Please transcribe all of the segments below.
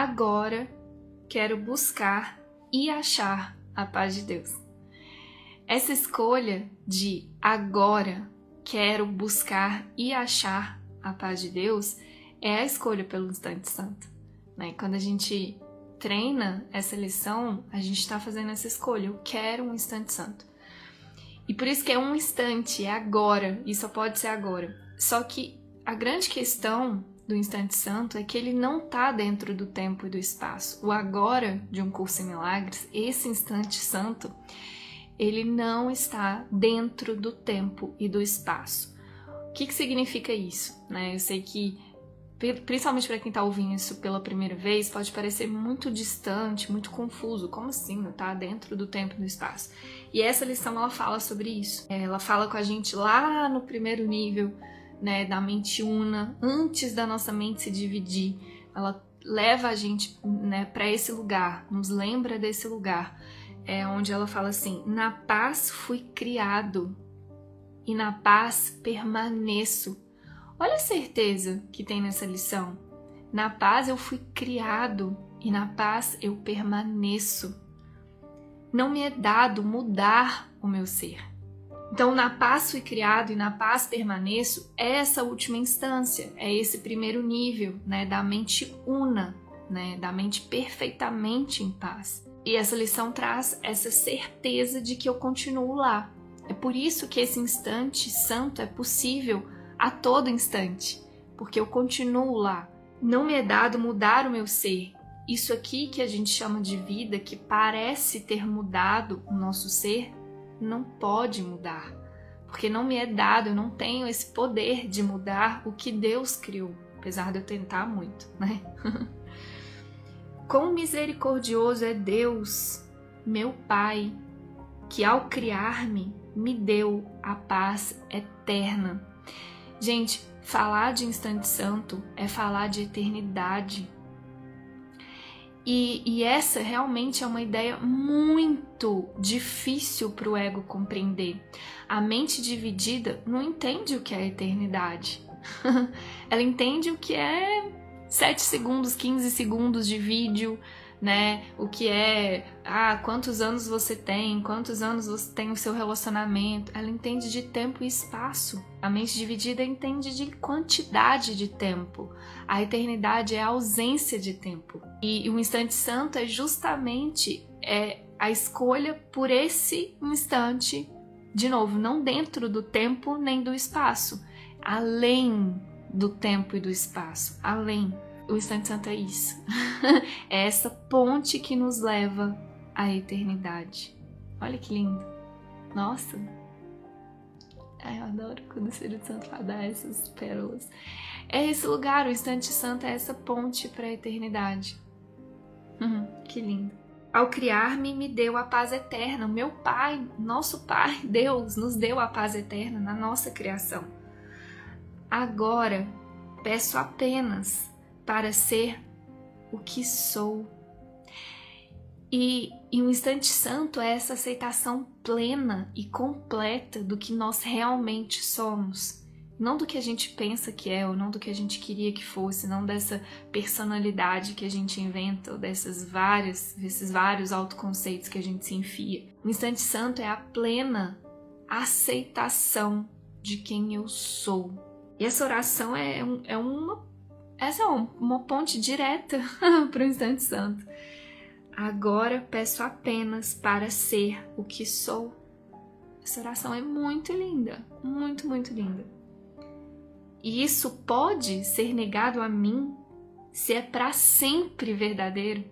agora quero buscar e achar a paz de Deus. Essa escolha de agora quero buscar e achar a paz de Deus é a escolha pelo instante santo. Né? Quando a gente treina essa lição, a gente está fazendo essa escolha. Eu quero um instante santo. E por isso que é um instante, é agora, e só pode ser agora. Só que a grande questão do instante santo é que ele não está dentro do tempo e do espaço. O agora de um curso em milagres, esse instante santo, ele não está dentro do tempo e do espaço. O que, que significa isso? Né? Eu sei que principalmente para quem está ouvindo isso pela primeira vez, pode parecer muito distante, muito confuso. Como assim? Não tá dentro do tempo e do espaço. E essa lição ela fala sobre isso. Ela fala com a gente lá no primeiro nível, né, da mente una, antes da nossa mente se dividir. Ela leva a gente, né, para esse lugar, nos lembra desse lugar, é onde ela fala assim: "Na paz fui criado e na paz permaneço." Olha a certeza que tem nessa lição. Na paz eu fui criado e na paz eu permaneço. Não me é dado mudar o meu ser. Então, na paz fui criado e na paz permaneço é essa última instância, é esse primeiro nível, né, da mente una, né, da mente perfeitamente em paz. E essa lição traz essa certeza de que eu continuo lá. É por isso que esse instante santo é possível a todo instante, porque eu continuo lá. Não me é dado mudar o meu ser. Isso aqui que a gente chama de vida, que parece ter mudado o nosso ser, não pode mudar, porque não me é dado, eu não tenho esse poder de mudar o que Deus criou, apesar de eu tentar muito, né? Quão misericordioso é Deus, meu Pai, que ao criar-me me deu a paz eterna Gente, falar de instante santo é falar de eternidade. E, e essa realmente é uma ideia muito difícil para o ego compreender. A mente dividida não entende o que é eternidade. Ela entende o que é 7 segundos, 15 segundos de vídeo, né? O que é, ah, quantos anos você tem, quantos anos você tem o seu relacionamento. Ela entende de tempo e espaço. A mente dividida entende de quantidade de tempo. A eternidade é a ausência de tempo. E o instante santo é justamente é, a escolha por esse instante, de novo, não dentro do tempo nem do espaço, além do tempo e do espaço, além o instante santo é isso. é essa ponte que nos leva à eternidade. Olha que lindo. Nossa. Ai, eu adoro quando o Espírito Santo dar essas pérolas. É esse lugar, o instante santo é essa ponte para a eternidade. Uhum, que lindo. Ao criar-me, me deu a paz eterna. O meu Pai, nosso Pai, Deus, nos deu a paz eterna na nossa criação. Agora, peço apenas para ser o que sou. E, e um instante santo é essa aceitação plena e completa do que nós realmente somos. Não do que a gente pensa que é, ou não do que a gente queria que fosse, não dessa personalidade que a gente inventa, ou dessas várias, desses vários autoconceitos que a gente se enfia. O instante santo é a plena aceitação de quem eu sou. E essa oração é, um, é uma essa é uma ponte direta para o instante santo. Agora peço apenas para ser o que sou. Essa oração é muito linda, muito, muito linda. E isso pode ser negado a mim se é para sempre verdadeiro.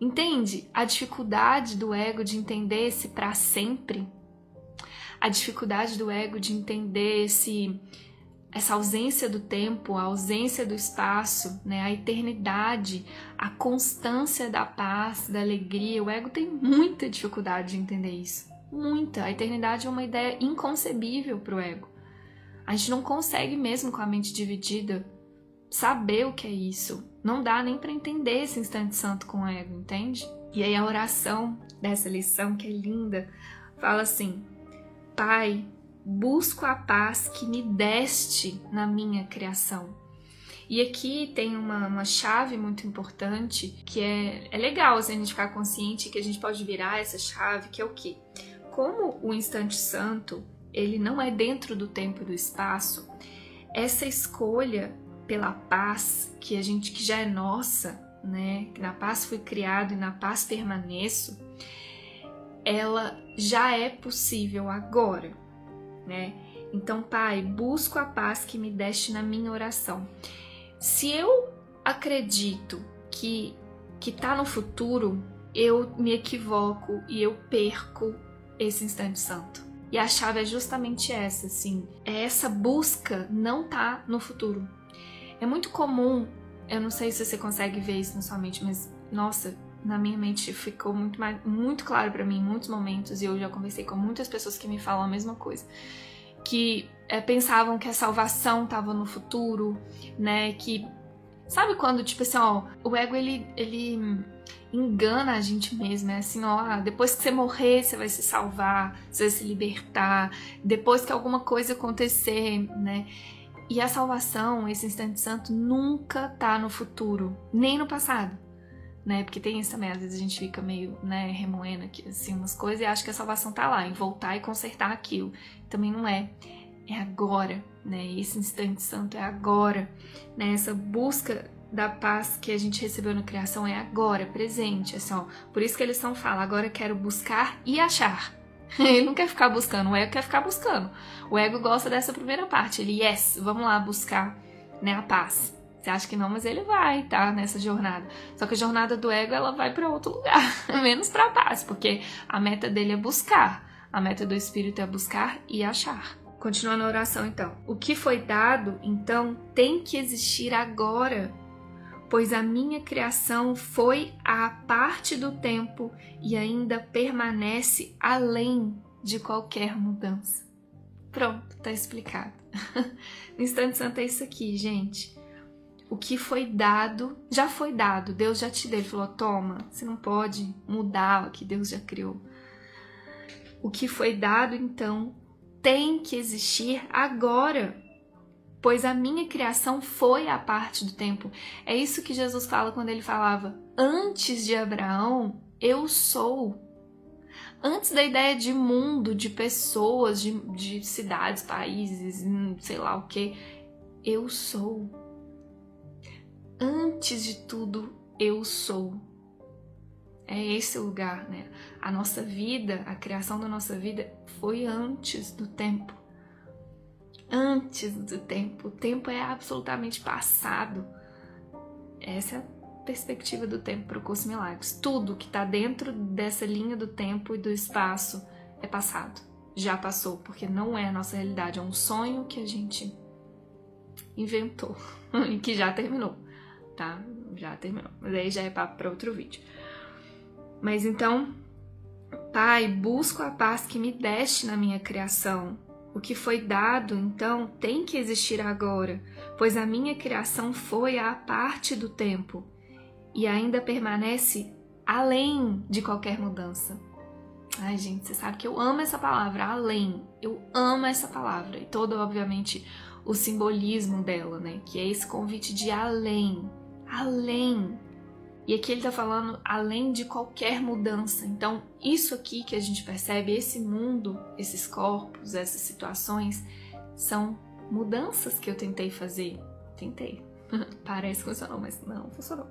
Entende a dificuldade do ego de entender esse para sempre? A dificuldade do ego de entender esse essa ausência do tempo, a ausência do espaço, né, a eternidade, a constância da paz, da alegria. O ego tem muita dificuldade de entender isso. Muita. A eternidade é uma ideia inconcebível para o ego. A gente não consegue, mesmo com a mente dividida, saber o que é isso. Não dá nem para entender esse instante santo com o ego, entende? E aí a oração dessa lição, que é linda, fala assim: Pai, busco a paz que me deste na minha criação. E aqui tem uma, uma chave muito importante que é, é legal assim, a gente ficar consciente que a gente pode virar essa chave, que é o quê? Como o instante santo ele não é dentro do tempo e do espaço, essa escolha pela paz que a gente que já é nossa, né? Que na paz fui criado e na paz permaneço, ela já é possível agora, né? Então, Pai, busco a paz que me deste na minha oração. Se eu acredito que que tá no futuro, eu me equivoco e eu perco esse instante santo. E a chave é justamente essa, assim. É essa busca não tá no futuro. É muito comum, eu não sei se você consegue ver isso na sua mente, mas nossa, na minha mente ficou muito mais, muito claro para mim em muitos momentos e eu já conversei com muitas pessoas que me falam a mesma coisa, que é, pensavam que a salvação estava no futuro, né? Que sabe quando tipo assim, ó, o ego ele ele engana a gente mesmo. É assim, ó, ah, depois que você morrer, você vai se salvar, você vai se libertar, depois que alguma coisa acontecer, né? E a salvação, esse instante santo, nunca tá no futuro, nem no passado. Né? Porque tem isso também, às vezes a gente fica meio, né, remoendo aqui, assim, umas coisas e acha que a salvação tá lá, em voltar e consertar aquilo. Também não é. É agora, né? Esse instante santo é agora, né? Essa busca da paz que a gente recebeu na criação é agora, presente, assim, ó. Por isso que eles são fala, agora quero buscar e achar. Ele não quer ficar buscando, o ego quer ficar buscando. O ego gosta dessa primeira parte, ele, yes, vamos lá buscar, né, a paz. Você acha que não, mas ele vai, tá, nessa jornada. Só que a jornada do ego, ela vai para outro lugar, menos para paz, porque a meta dele é buscar. A meta do espírito é buscar e achar. Continuando a oração, então. O que foi dado, então, tem que existir agora pois a minha criação foi à parte do tempo e ainda permanece além de qualquer mudança. Pronto, tá explicado. no instante santo é isso aqui, gente. O que foi dado, já foi dado. Deus já te deu. Ele falou: toma, você não pode mudar o que Deus já criou. O que foi dado, então, tem que existir agora pois a minha criação foi a parte do tempo. É isso que Jesus fala quando ele falava: Antes de Abraão, eu sou. Antes da ideia de mundo, de pessoas, de, de cidades, países, sei lá o que, eu sou. Antes de tudo, eu sou. É esse o lugar, né? A nossa vida, a criação da nossa vida foi antes do tempo antes do tempo. O tempo é absolutamente passado. Essa é a perspectiva do tempo para o curso Milagres. Tudo que está dentro dessa linha do tempo e do espaço é passado. Já passou, porque não é a nossa realidade, é um sonho que a gente inventou e que já terminou, tá? Já terminou. Mas aí já é papo para outro vídeo. Mas então, Pai, busco a paz que me deste na minha criação o que foi dado, então, tem que existir agora, pois a minha criação foi à parte do tempo e ainda permanece além de qualquer mudança. Ai, gente, você sabe que eu amo essa palavra, além. Eu amo essa palavra e todo, obviamente, o simbolismo dela, né? Que é esse convite de além, além e aqui ele está falando além de qualquer mudança. Então, isso aqui que a gente percebe, esse mundo, esses corpos, essas situações, são mudanças que eu tentei fazer. Tentei. Parece que funcionou, mas não funcionou.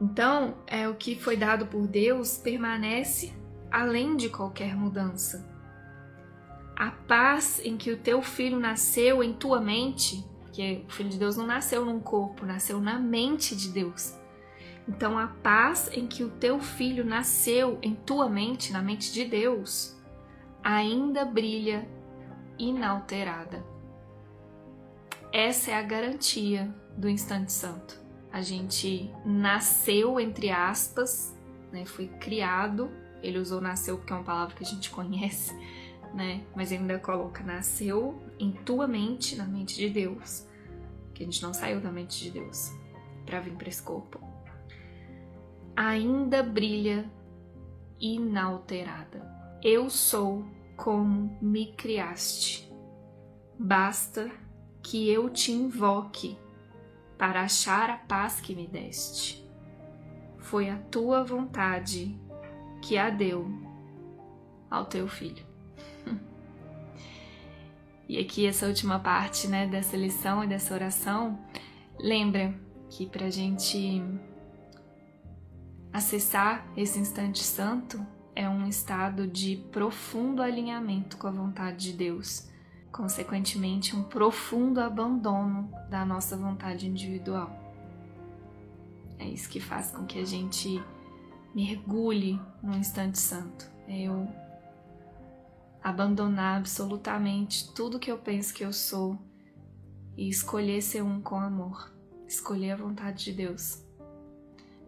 Então, é o que foi dado por Deus permanece além de qualquer mudança. A paz em que o teu filho nasceu em tua mente, que o filho de Deus não nasceu num corpo, nasceu na mente de Deus então, a paz em que o teu filho nasceu em tua mente, na mente de Deus, ainda brilha inalterada. Essa é a garantia do instante santo. A gente nasceu, entre aspas, né, foi criado. Ele usou nasceu porque é uma palavra que a gente conhece, né? Mas ainda coloca nasceu em tua mente, na mente de Deus. Que a gente não saiu da mente de Deus para vir para esse corpo ainda brilha inalterada. Eu sou como me criaste. Basta que eu te invoque para achar a paz que me deste. Foi a tua vontade que a deu ao teu filho. E aqui essa última parte, né, dessa lição e dessa oração, lembra que para a gente acessar esse instante santo é um estado de profundo alinhamento com a vontade de Deus, consequentemente, um profundo abandono da nossa vontade individual. É isso que faz com que a gente mergulhe no instante santo. É eu abandonar absolutamente tudo que eu penso que eu sou e escolher ser um com amor, escolher a vontade de Deus,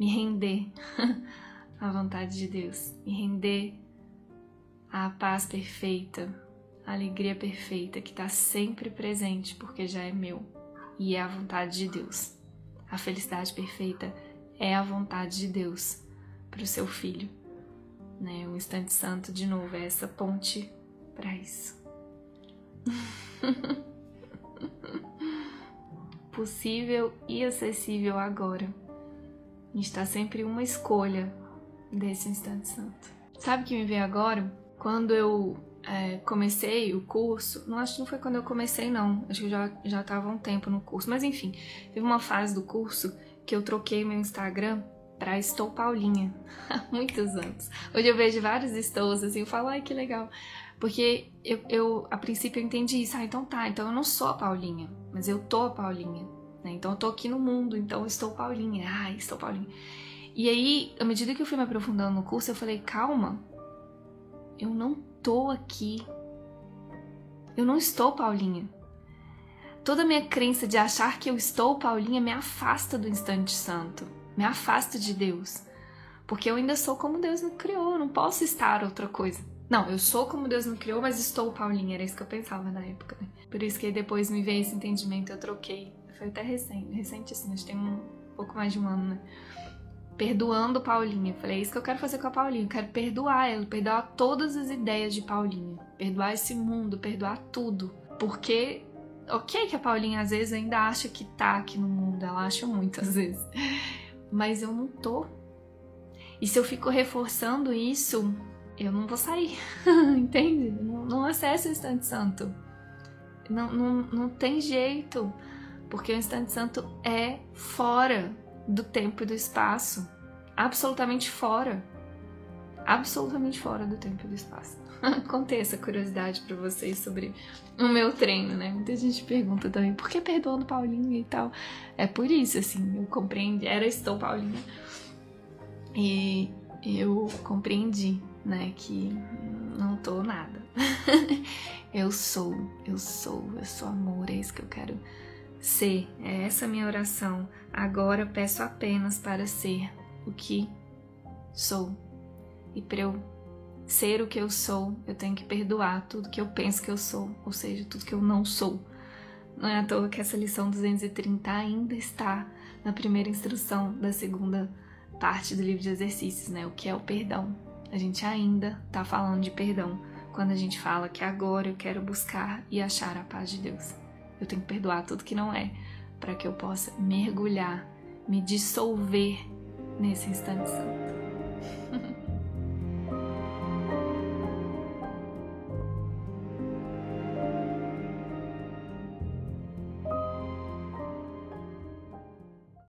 me render à vontade de Deus, me render à paz perfeita, à alegria perfeita que está sempre presente porque já é meu e é a vontade de Deus. A felicidade perfeita é a vontade de Deus para o seu filho. Né? O instante santo, de novo, é essa ponte para isso. Possível e acessível agora. Está sempre uma escolha desse instante santo. Sabe o que me veio agora? Quando eu é, comecei o curso, não acho que não foi quando eu comecei, não. Acho que eu já, já tava um tempo no curso. Mas enfim, teve uma fase do curso que eu troquei meu Instagram para Estou Paulinha há muitos anos. Hoje eu vejo vários estos assim, eu falo, ai que legal. Porque eu, eu, a princípio, eu entendi isso. Ah, então tá, então eu não sou a Paulinha, mas eu tô a Paulinha. Né? Então eu tô aqui no mundo, então eu estou Paulinha. Ah, estou Paulinha. E aí, à medida que eu fui me aprofundando no curso, eu falei, calma, eu não tô aqui. Eu não estou Paulinha. Toda a minha crença de achar que eu estou Paulinha me afasta do instante santo, me afasta de Deus. Porque eu ainda sou como Deus me criou, eu não posso estar outra coisa. Não, eu sou como Deus me criou, mas estou Paulinha, era isso que eu pensava na época, né? Por isso que depois me veio esse entendimento, eu troquei. Foi até recente, recente assim, acho que tem um pouco mais de um ano, né? Perdoando Paulinha. Falei, é isso que eu quero fazer com a Paulinha. Eu quero perdoar ela, perdoar todas as ideias de Paulinha. Perdoar esse mundo, perdoar tudo. Porque, ok que a Paulinha às vezes ainda acha que tá aqui no mundo, ela acha muito às vezes. Mas eu não tô. E se eu fico reforçando isso, eu não vou sair, entende? Não, não o instante santo. Não, não, não tem jeito, porque o instante santo é fora do tempo e do espaço. Absolutamente fora. Absolutamente fora do tempo e do espaço. Contei essa curiosidade para vocês sobre o meu treino, né? Muita gente pergunta também por que perdoando Paulinha e tal. É por isso, assim, eu compreendi. Era estou Paulinha. E eu compreendi né? Que não tô nada. eu sou, eu sou, eu sou amor, é isso que eu quero ser. É essa minha oração. Agora peço apenas para ser o que sou. E para eu ser o que eu sou, eu tenho que perdoar tudo que eu penso que eu sou, ou seja, tudo que eu não sou. Não é à toa que essa lição 230 ainda está na primeira instrução da segunda parte do livro de exercícios, né? O que é o perdão. A gente ainda está falando de perdão quando a gente fala que agora eu quero buscar e achar a paz de Deus. Eu tenho que perdoar tudo que não é, para que eu possa mergulhar, me dissolver nesse instante santo.